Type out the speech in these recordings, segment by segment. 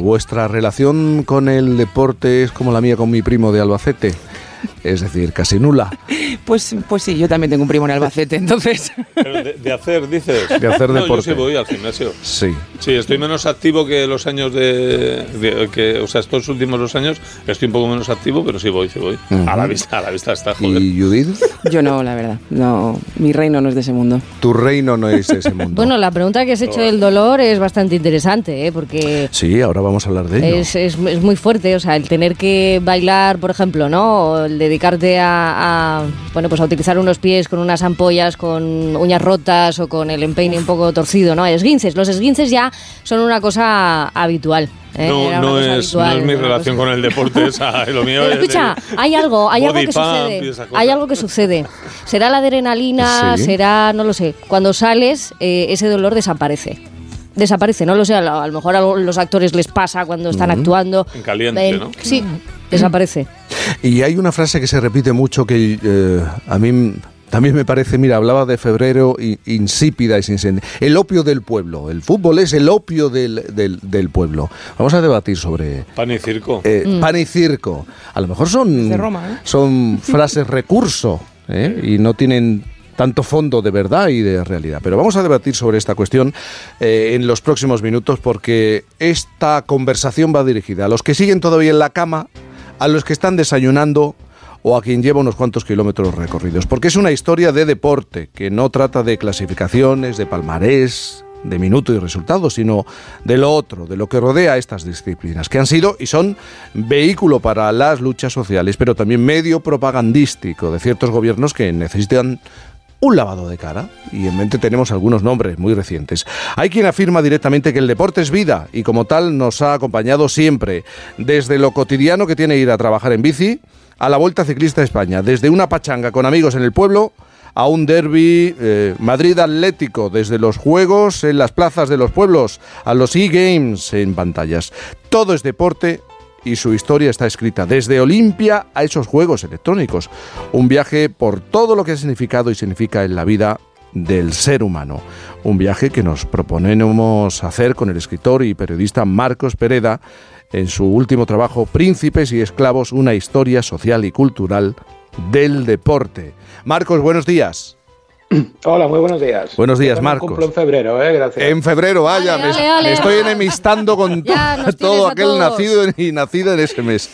Vuestra relación con el deporte es como la mía con mi primo de Albacete es decir, casi nula. Pues, pues sí, yo también tengo un primo en Albacete, entonces. de, hacer, dices. De hacer deporte. Yo sí voy al gimnasio. Sí. Sí, estoy menos activo que los años de, que, o sea, estos últimos dos años estoy un poco menos activo, pero sí voy, sí voy. A la vista, a la vista está, joder. ¿Y Judith? Yo no, la verdad. No, mi reino no es de ese mundo. Tu reino no es de ese mundo. bueno, la pregunta que has hecho del dolor es bastante interesante, ¿eh? Porque... Sí, ahora vamos a hablar de ello. Es, es, es muy fuerte, o sea, el tener que bailar, por ejemplo, ¿no? O el dedicarte a, bueno, pues a utilizar unos pies con unas ampollas, con uñas rotas o con el empeine un poco torcido, ¿no? Esguinces. Los esguinces ya son una cosa habitual. ¿eh? No, no, es, mi relación con el deporte, esa, lo mío Pero escucha, hay algo, hay algo que sucede. Hay algo que sucede. Será la adrenalina, será, no lo sé. Cuando sales, eh, ese dolor desaparece desaparece, no lo sé, a lo, mejor a los actores les pasa cuando están actuando. En caliente, ¿no? Sí, desaparece. Y hay una frase que se repite mucho que eh, a mí también me parece, mira, hablaba de febrero insípida y sin El opio del pueblo. El fútbol es el opio del, del, pueblo. Vamos a debatir sobre... Pan y circo. Eh, mm. Pan y circo. A lo mejor son, ¿eh? son frases recurso y no tienen tanto fondo de verdad y de realidad. Pero vamos a debatir sobre esta cuestión en los próximos minutos porque esta conversación va dirigida a los que siguen todavía en la cama a los que están desayunando o a quien lleva unos cuantos kilómetros recorridos, porque es una historia de deporte que no trata de clasificaciones, de palmarés, de minuto y resultados, sino de lo otro, de lo que rodea estas disciplinas, que han sido y son vehículo para las luchas sociales, pero también medio propagandístico de ciertos gobiernos que necesitan un lavado de cara y en mente tenemos algunos nombres muy recientes. Hay quien afirma directamente que el deporte es vida y como tal nos ha acompañado siempre, desde lo cotidiano que tiene ir a trabajar en bici a la Vuelta Ciclista España, desde una pachanga con amigos en el pueblo a un derby eh, Madrid Atlético, desde los juegos en las plazas de los pueblos a los e-games en pantallas. Todo es deporte y su historia está escrita desde Olimpia a esos juegos electrónicos. Un viaje por todo lo que ha significado y significa en la vida del ser humano. Un viaje que nos proponemos hacer con el escritor y periodista Marcos Pereda en su último trabajo Príncipes y Esclavos, una historia social y cultural del deporte. Marcos, buenos días. Hola, muy buenos días. Buenos días, Marcos. Cumplo en febrero, ¿eh? Gracias. En febrero, vaya, me, estoy enemistando con todo aquel nacido y nacido en ese mes.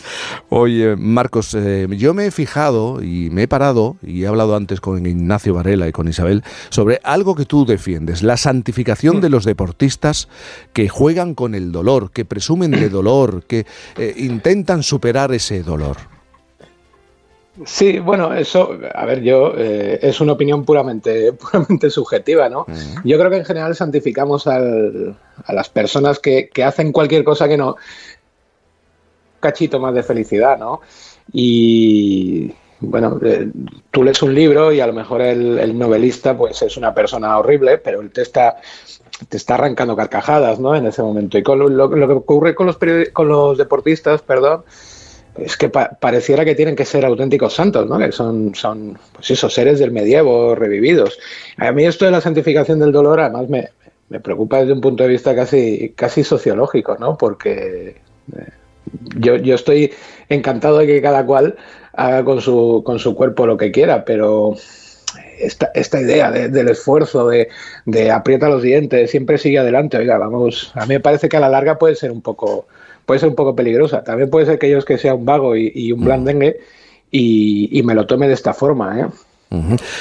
Oye, Marcos, eh, yo me he fijado y me he parado, y he hablado antes con Ignacio Varela y con Isabel, sobre algo que tú defiendes, la santificación de los deportistas que juegan con el dolor, que presumen de dolor, que eh, intentan superar ese dolor. Sí, bueno, eso, a ver, yo, eh, es una opinión puramente, puramente subjetiva, ¿no? Yo creo que en general santificamos al, a las personas que, que, hacen cualquier cosa que no. cachito más de felicidad, ¿no? Y. Bueno, eh, tú lees un libro y a lo mejor el, novelista pues es una persona horrible, pero él te está, te está arrancando carcajadas, ¿no? En ese momento. Y con lo, lo, que ocurre con los, con los deportistas, perdón, es que pareciera que tienen que ser auténticos santos, ¿no? Que son, son, pues esos seres del medievo revividos. A mí esto de la santificación del dolor, además, me, me preocupa desde un punto de vista casi, casi sociológico, ¿no? Porque eh, yo, yo estoy encantado de que cada cual haga con su, con su cuerpo lo que quiera, pero esta, esta idea del esfuerzo, de, de aprieta los dientes, siempre sigue adelante, oiga, vamos, a mí me parece que a la larga puede ser un poco puede ser un poco peligrosa. También puede ser que yo es que sea un vago y, un blandengue y, me lo tome de esta forma. ¿eh?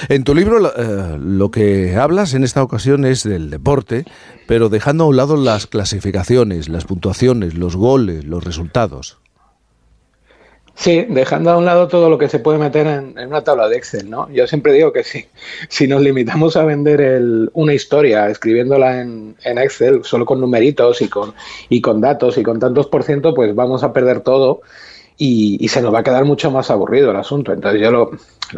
En tu libro eh, lo que hablas en esta ocasión es del deporte, pero dejando a un lado las clasificaciones, las puntuaciones, los goles, los resultados. Sí, dejando a un lado todo lo que se puede meter en, una tabla de Excel, ¿no? Yo siempre digo que sí, si nos limitamos a vender una historia escribiéndola en, Excel, solo con numeritos y con, y con datos y con tantos por ciento, pues vamos a perder todo y, se nos va a quedar mucho más aburrido el asunto. Entonces yo lo,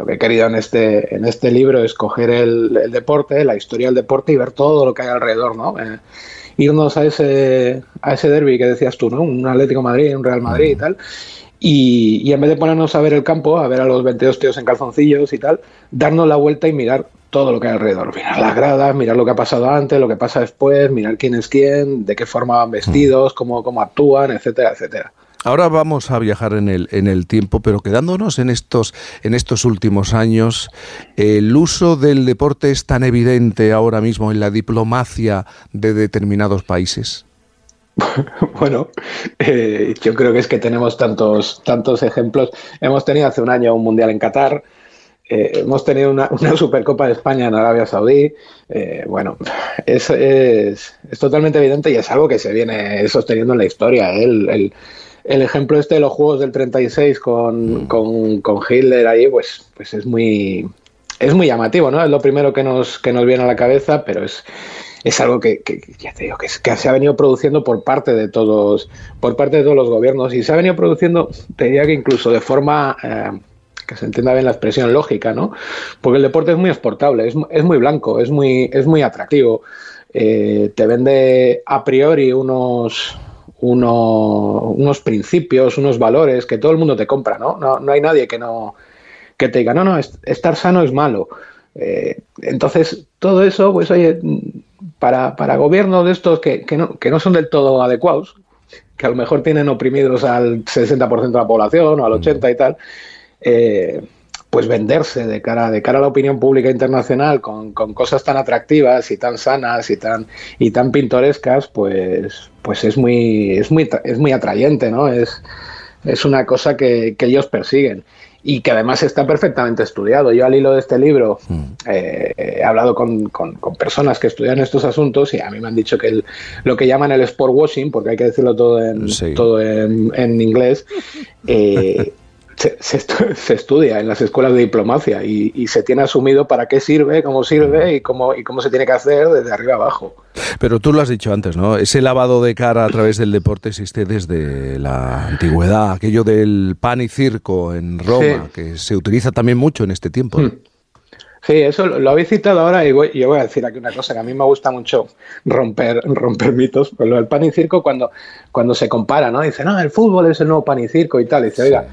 que he querido en este, en este libro es coger el, deporte, la historia del deporte y ver todo lo que hay alrededor, ¿no? Eh, irnos a ese, a ese derby que decías tú, ¿no? Un Atlético Madrid, un Real Madrid y tal y, en vez de ponernos a ver el campo, a ver a los 22 tíos en calzoncillos y tal, darnos la vuelta y mirar todo lo que hay alrededor. Mirar las gradas, mirar lo que ha pasado antes, lo que pasa después, mirar quién es quién, de qué forma van vestidos, cómo, cómo actúan, etcétera, etcétera. Ahora vamos a viajar en el, en el tiempo, pero quedándonos en estos, en estos últimos años, ¿el uso del deporte es tan evidente ahora mismo en la diplomacia de determinados países? Bueno, eh, yo creo que es que tenemos tantos, tantos ejemplos. Hemos tenido hace un año un mundial en Qatar, eh, hemos tenido una, Supercopa de España en Arabia Saudí. Eh, bueno, es, es, es, totalmente evidente y es algo que se viene sosteniendo en la historia. el, el ejemplo este de los juegos del 36 con, mm. con, con, Hitler ahí, pues, pues es muy es muy llamativo, ¿no? Es lo primero que nos, que nos viene a la cabeza, pero es, es algo que, que, ya te digo, que, se ha venido produciendo por parte de todos, por parte de todos los gobiernos, y se ha venido produciendo, te diría que incluso de forma eh, que se entienda bien la expresión lógica, ¿no? Porque el deporte es muy exportable, es, es muy blanco, es muy, es muy atractivo. Eh, te vende a priori unos, unos principios, unos valores que todo el mundo te compra, ¿no? No, hay nadie que no que te diga, no, no, estar sano es malo. Eh, entonces, todo eso, pues oye, para, para gobiernos de estos que, que, no, que no son del todo adecuados, que a lo mejor tienen oprimidos al 60% de la población o al 80% y tal, eh, pues venderse de cara, de cara a la opinión pública internacional con, cosas tan atractivas y tan sanas y tan, y tan pintorescas, pues, pues es muy, es muy, es muy atrayente, ¿no? Es, es una cosa que, ellos persiguen y que además está perfectamente estudiado. Yo al hilo de este libro mm. eh, he hablado con, personas que estudian estos asuntos y a mí me han dicho que lo que llaman el sport washing, porque hay que decirlo todo en, todo en, inglés, eh, se, estudia en las escuelas de diplomacia y, se tiene asumido para qué sirve, cómo sirve y cómo, y cómo se tiene que hacer desde arriba abajo. Pero tú lo has dicho antes, ¿no? Ese lavado de cara a través del deporte existe desde la antigüedad, aquello del pan y circo en Roma, que se utiliza también mucho en este tiempo. Hmm. Sí, eso lo habéis citado ahora y yo voy a decir aquí una cosa que a mí me gusta mucho romper, romper mitos. Pues lo del pan y circo cuando, cuando se compara, ¿no? Dice, no, el fútbol es el nuevo pan y circo y tal. dice, oiga,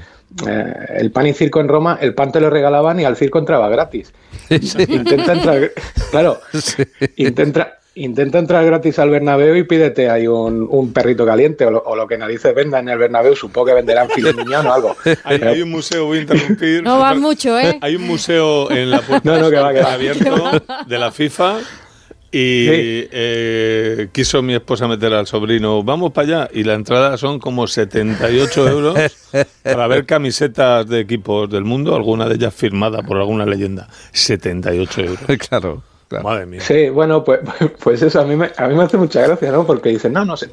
eh, el pan y circo en Roma, el pan te lo regalaban y al circo entraba gratis. Intenta entrar, claro, intenta, intenta entrar gratis al Bernabéu y pídete ahí un, perrito caliente o lo, que narices venda en el Bernabéu, supongo que venderán filimiñón o algo. Hay, un museo, voy a interrumpir. No va mucho, ¿eh? Hay un museo en la puerta no, que va, abierto de la FIFA y eh, quiso mi esposa meter al sobrino, vamos para allá. Y la entrada son como 78 euros para ver camisetas de equipos del mundo, alguna de ellas firmada por alguna leyenda. 78 euros. Claro. Madre mía. Sí, bueno, pues, pues eso a mí, me, a mí me hace mucha gracia, ¿no? Porque dicen, no, no sé,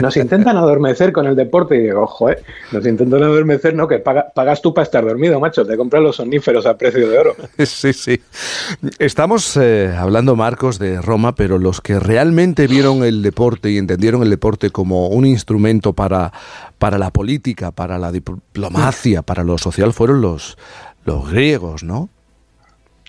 nos intentan adormecer con el deporte. Y digo, ojo, ¿eh? Nos intentan adormecer, ¿no? Que pagas tú para estar dormido, macho. Te compras los soníferos a precio de oro. Sí, sí. Estamos eh, hablando, Marcos, de Roma, pero los que realmente vieron el deporte y entendieron el deporte como un instrumento para, para la política, para la diplomacia, para lo social, fueron los, los griegos, ¿no?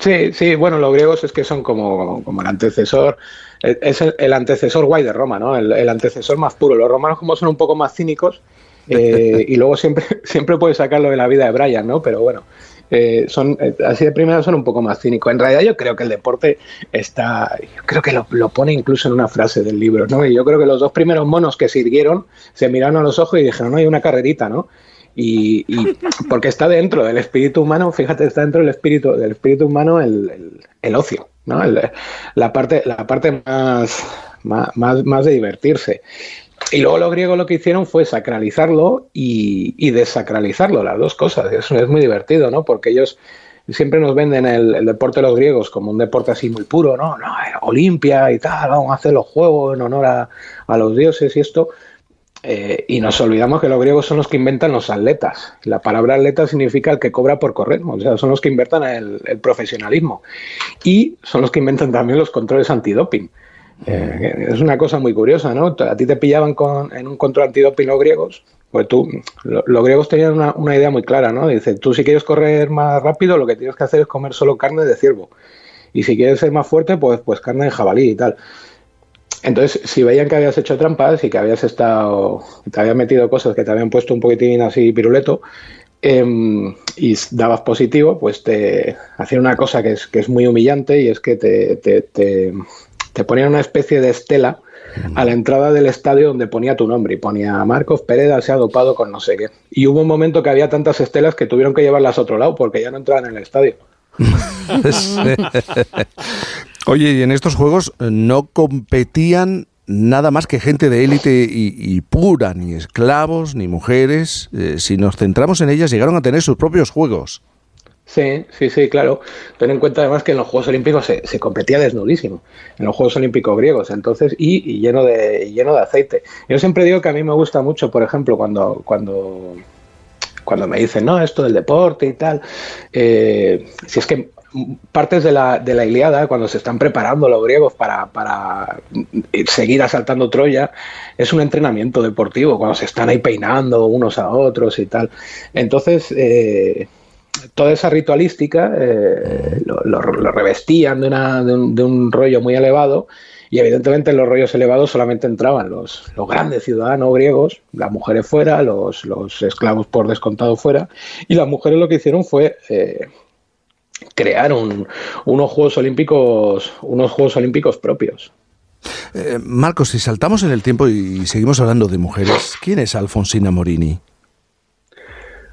Sí, sí, bueno, los griegos es que son como, como el antecesor, es el, antecesor guay de Roma, ¿no? El, antecesor más puro. Los romanos como son un poco más cínicos eh, y luego siempre, siempre puedes sacarlo de la vida de Brian, ¿no? Pero bueno, eh, son eh, así de primera son un poco más cínicos. En realidad yo creo que el deporte está, yo creo que lo, lo, pone incluso en una frase del libro, ¿no? Y yo creo que los dos primeros monos que sirvieron se miraron a los ojos y dijeron, no, hay una carrerita, ¿no? Y, porque está dentro del espíritu humano, fíjate, está dentro del espíritu, del espíritu humano el, ocio, ¿no? la parte, la parte más, más, más, de divertirse. Y luego los griegos lo que hicieron fue sacralizarlo y, desacralizarlo, las dos cosas. Es muy divertido, ¿no? Porque ellos siempre nos venden el, deporte de los griegos como un deporte así muy puro, ¿no? no Olimpia y tal, vamos a hacer los juegos en honor a los dioses y esto. Eh, y nos olvidamos que los griegos son los que inventan los atletas. La palabra atleta significa el que cobra por correr, o sea, son los que inventan el, profesionalismo. Y son los que inventan también los controles antidoping. Eh, es una cosa muy curiosa, ¿no? A ti te pillaban con, en un control antidoping los griegos, pues tú, los griegos tenían una, una, idea muy clara, ¿no? Dice, tú si quieres correr más rápido, lo que tienes que hacer es comer solo carne de ciervo. Y si quieres ser más fuerte, pues, pues carne de jabalí y tal. Entonces, si veían que habías hecho trampas y que habías estado, te habían metido cosas que te habían puesto un poquitín así piruleto, em, y dabas positivo, pues te hacían una cosa que es, que es muy humillante y es que te, te, te, ponían una especie de estela a la entrada del estadio donde ponía tu nombre y ponía Marcos Pérez se ha dopado con no sé qué. Y hubo un momento que había tantas estelas que tuvieron que llevarlas a otro lado porque ya no entraban en el estadio. Oye, y en estos juegos no competían nada más que gente de élite y, pura, ni esclavos, ni mujeres. Eh, si nos centramos en ellas, llegaron a tener sus propios juegos. Sí, sí, sí, claro. Ten en cuenta además que en los Juegos Olímpicos se, competía desnudísimo, en los Juegos Olímpicos griegos, entonces, y, lleno, de, lleno de aceite. Yo siempre digo que a mí me gusta mucho, por ejemplo, cuando, cuando, cuando me dicen, no, esto del deporte y tal, eh, si es que partes de la, de la Iliada, cuando se están preparando los griegos para, para, seguir asaltando Troya, es un entrenamiento deportivo, cuando se están ahí peinando unos a otros y tal. Entonces, eh, toda esa ritualística eh, lo, revestían de, un, rollo muy elevado y evidentemente en los rollos elevados solamente entraban los, los grandes ciudadanos griegos, las mujeres fuera, los, esclavos por descontado fuera, y las mujeres lo que hicieron fue... Eh, crear unos Juegos Olímpicos, unos Juegos Olímpicos propios. Eh, Marcos, si saltamos en el tiempo y seguimos hablando de mujeres, ¿quién es Alfonsina Morini?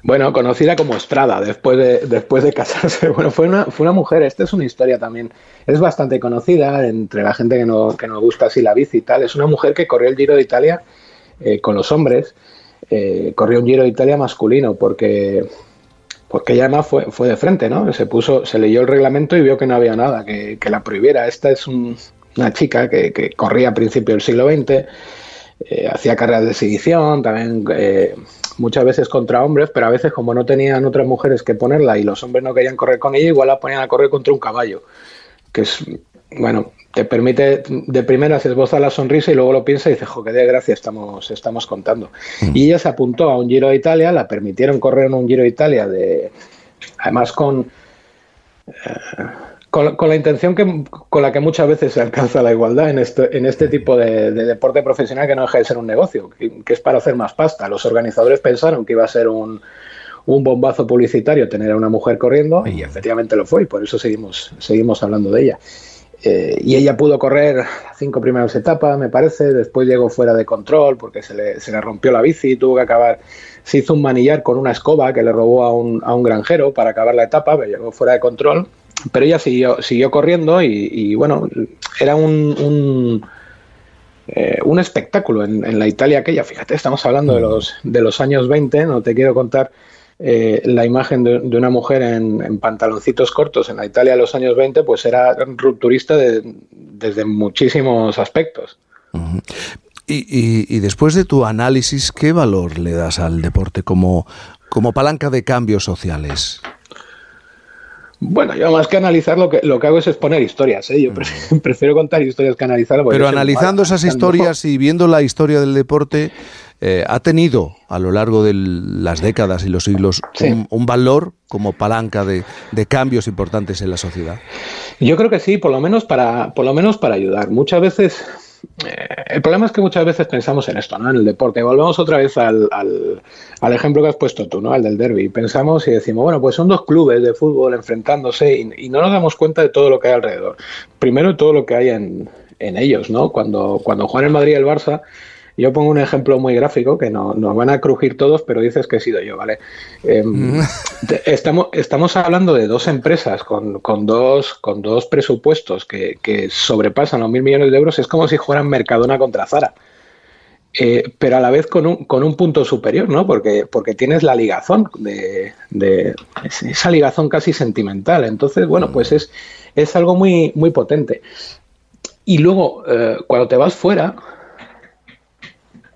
Bueno, conocida como Estrada después de, después de casarse. Bueno, fue una, fue una mujer, esta es una historia también, es bastante conocida entre la gente que, no, que nos gusta así la bici y tal. Es una mujer que corrió el Giro de Italia eh, con los hombres, eh, corrió un Giro de Italia masculino porque porque ella además fue, fue de frente, ¿no? Se puso, se leyó el reglamento y vio que no había nada que, la prohibiera. Esta es una chica que, corría a principios del siglo XX, eh, hacía carreras de sedición, también eh, muchas veces contra hombres, pero a veces como no tenían otras mujeres que ponerla y los hombres no querían correr con ella, igual la ponían a correr contra un caballo, que es, bueno, te permite de primera se esboza la sonrisa y luego lo piensa y dice, jo, qué desgracia estamos, estamos contando. Mm. Y ella se apuntó a un Giro de Italia, la permitieron correr en un Giro de Italia, de, además con, eh, con, la intención que, con la que muchas veces se alcanza la igualdad en este, en este tipo de, deporte profesional que no deja de ser un negocio, que, que, es para hacer más pasta. Los organizadores pensaron que iba a ser un, un bombazo publicitario tener a una mujer corriendo y efectivamente lo fue y por eso seguimos, seguimos hablando de ella. Eh, y ella pudo correr cinco primeras etapas, me parece. Después llegó fuera de control porque se le, se le rompió la bici y tuvo que acabar. Se hizo un manillar con una escoba que le robó a un, a un granjero para acabar la etapa, pero llegó fuera de control. Pero ella siguió, siguió corriendo y, bueno, era un, un, eh, un espectáculo en, en, la Italia aquella. Fíjate, estamos hablando de los, de los años 20, no te quiero contar eh, la imagen de, una mujer en, pantaloncitos cortos en la Italia de los años 20, pues era rupturista desde muchísimos aspectos. y, después de tu análisis, ¿qué valor le das al deporte como, como palanca de cambios sociales? Bueno, yo más que analizar lo que, lo que hago es exponer historias. ¿eh? Yo prefiero, contar historias que analizar. Pero analizando esas historias y viendo la historia del deporte, eh, ha tenido a lo largo de las décadas y los siglos un, valor como palanca de, cambios importantes en la sociedad. Yo creo que sí, por lo menos para, por lo menos para ayudar. Muchas veces eh, el problema es que muchas veces pensamos en esto, ¿no? En el deporte. Volvemos otra vez al, al, ejemplo que has puesto tú, ¿no? Al del derby. Pensamos y decimos, bueno, pues son dos clubes de fútbol enfrentándose y, no nos damos cuenta de todo lo que hay alrededor. Primero, todo lo que hay en, en ellos, ¿no? Cuando, cuando juegan el Madrid y el Barça, yo pongo un ejemplo muy gráfico que no, nos van a crujir todos, pero dices que he sido yo, ¿vale? Em, mm. estamos, estamos hablando de dos empresas con, dos, con dos presupuestos que, sobrepasan los mil millones de euros. Es como si fueran Mercadona contra Zara. Eh, pero a la vez con un, con un punto superior, ¿no? Porque, porque tienes la ligazón de, esa ligazón casi sentimental. Entonces, bueno, mm. pues es, es algo muy, muy potente. Y luego, eh, cuando te vas fuera,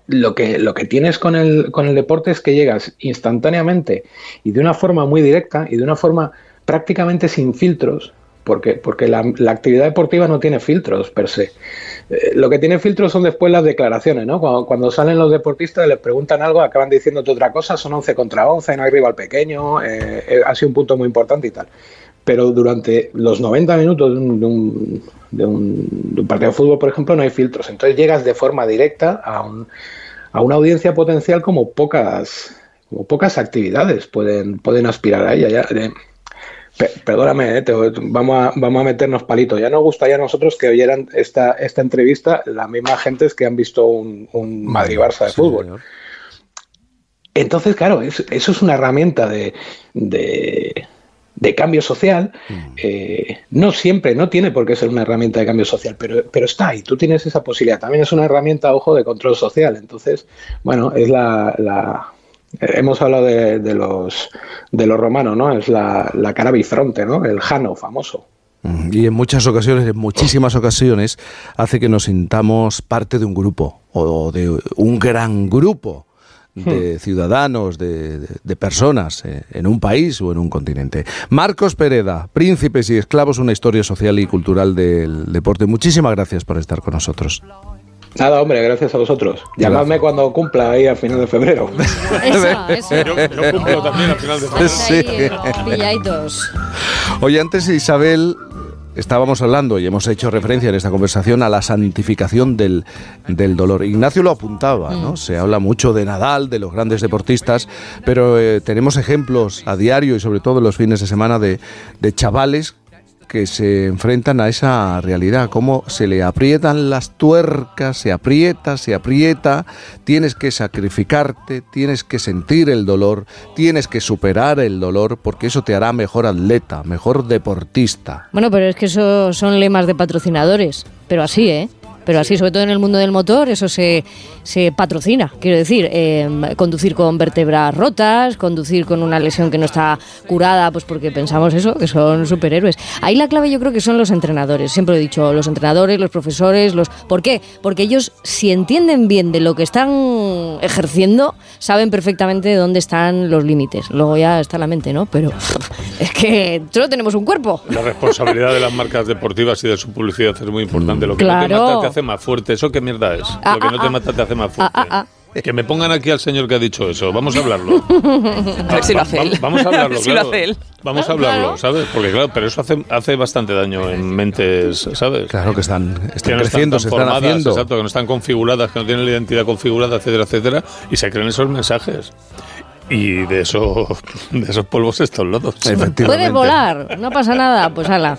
lo que, lo que tienes con el, con el deporte es que llegas instantáneamente y de una forma muy directa y de una forma prácticamente sin filtros, porque, porque la, actividad deportiva no tiene filtros per se. Eh, lo que tiene filtros son después las declaraciones, ¿no? Cuando, salen los deportistas, les preguntan algo, acaban diciéndote otra cosa, son 11 contra 11, no hay rival pequeño, eh, eh, ha sido un punto muy importante y tal. Pero durante los 90 minutos de un, de un, partido de fútbol, por ejemplo, no hay filtros. Entonces llegas de forma directa a, un, a una audiencia potencial como pocas, pocas actividades pueden, pueden aspirar a ella. Ya, perdóname, eh, vamos, a, vamos a meternos palitos. Ya nos gustaría a nosotros que oyeran esta, esta entrevista la misma gente que han visto un, Madrid-Barça de fútbol. Entonces, claro, eso es una herramienta de, de, cambio social. Mm. Eh, no siempre, no tiene por qué ser una herramienta de cambio social, pero, pero está ahí, tú tienes esa posibilidad. También es una herramienta, ojo, de control social. Entonces, bueno, es la, la Hemos hablado de, los, de los romanos, ¿no? Es la, la cara bifronte, ¿no? El Jano famoso. Y en muchas ocasiones, en muchísimas ocasiones, hace que nos sintamos parte de un grupo o de un gran grupo de hmm. ciudadanos, de, de, personas eh, en un país o en un continente. Marcos Pereda, Príncipes y Esclavos, una historia social y cultural del deporte. Muchísimas gracias por estar con nosotros. Nada, hombre, gracias a vosotros. Llamadme cuando cumpla ahí a final de febrero. Eso, eso. Yo, cumplo también a final de febrero. Sí, Oye, antes Isabel estábamos hablando y hemos hecho referencia en esta conversación a la santificación del, del dolor. Ignacio lo apuntaba, ¿no? Mm. Se habla mucho de Nadal, de los grandes deportistas, pero eh, tenemos ejemplos a diario y sobre todo en los fines de semana de, de chavales que se enfrentan a esa realidad, cómo se le aprietan las tuercas, se aprieta, se aprieta, tienes que sacrificarte, tienes que sentir el dolor, tienes que superar el dolor, porque eso te hará mejor atleta, mejor deportista. Bueno, pero es que eso son lemas de patrocinadores, pero así, ¿eh? Pero así, sobre todo en el mundo del motor, eso se, se patrocina. Quiero decir, eh, conducir con vértebras rotas, conducir con una lesión que no está curada, pues porque pensamos eso, que son superhéroes. Ahí la clave yo creo que son los entrenadores. Siempre he dicho, los entrenadores, los profesores, los... ¿Por qué? Porque ellos, si entienden bien de lo que están ejerciendo, saben perfectamente dónde están los límites. Luego ya está la mente, ¿no? Pero es que solo tenemos un cuerpo. La responsabilidad de las marcas deportivas y de su publicidad es muy importante. Lo que no te hace más fuerte. ¿Eso qué mierda es? Ah, lo que no te ah, mata te hace más fuerte. Que me pongan aquí al señor que ha dicho eso. Vamos a hablarlo. A ver si lo hace él. Vamos a hablarlo, si lo hace él. Vamos a hablarlo, ¿sabes? Porque claro, pero eso hace, hace bastante daño en mentes, ¿sabes? Claro que están, están creciendo, se están haciendo. Exacto, que no están configuradas, que no tienen la identidad configurada, etcétera, etcétera, y se creen esos mensajes. Y de, eso, de esos polvos estos lodos. Puede volar, no pasa nada, pues ala.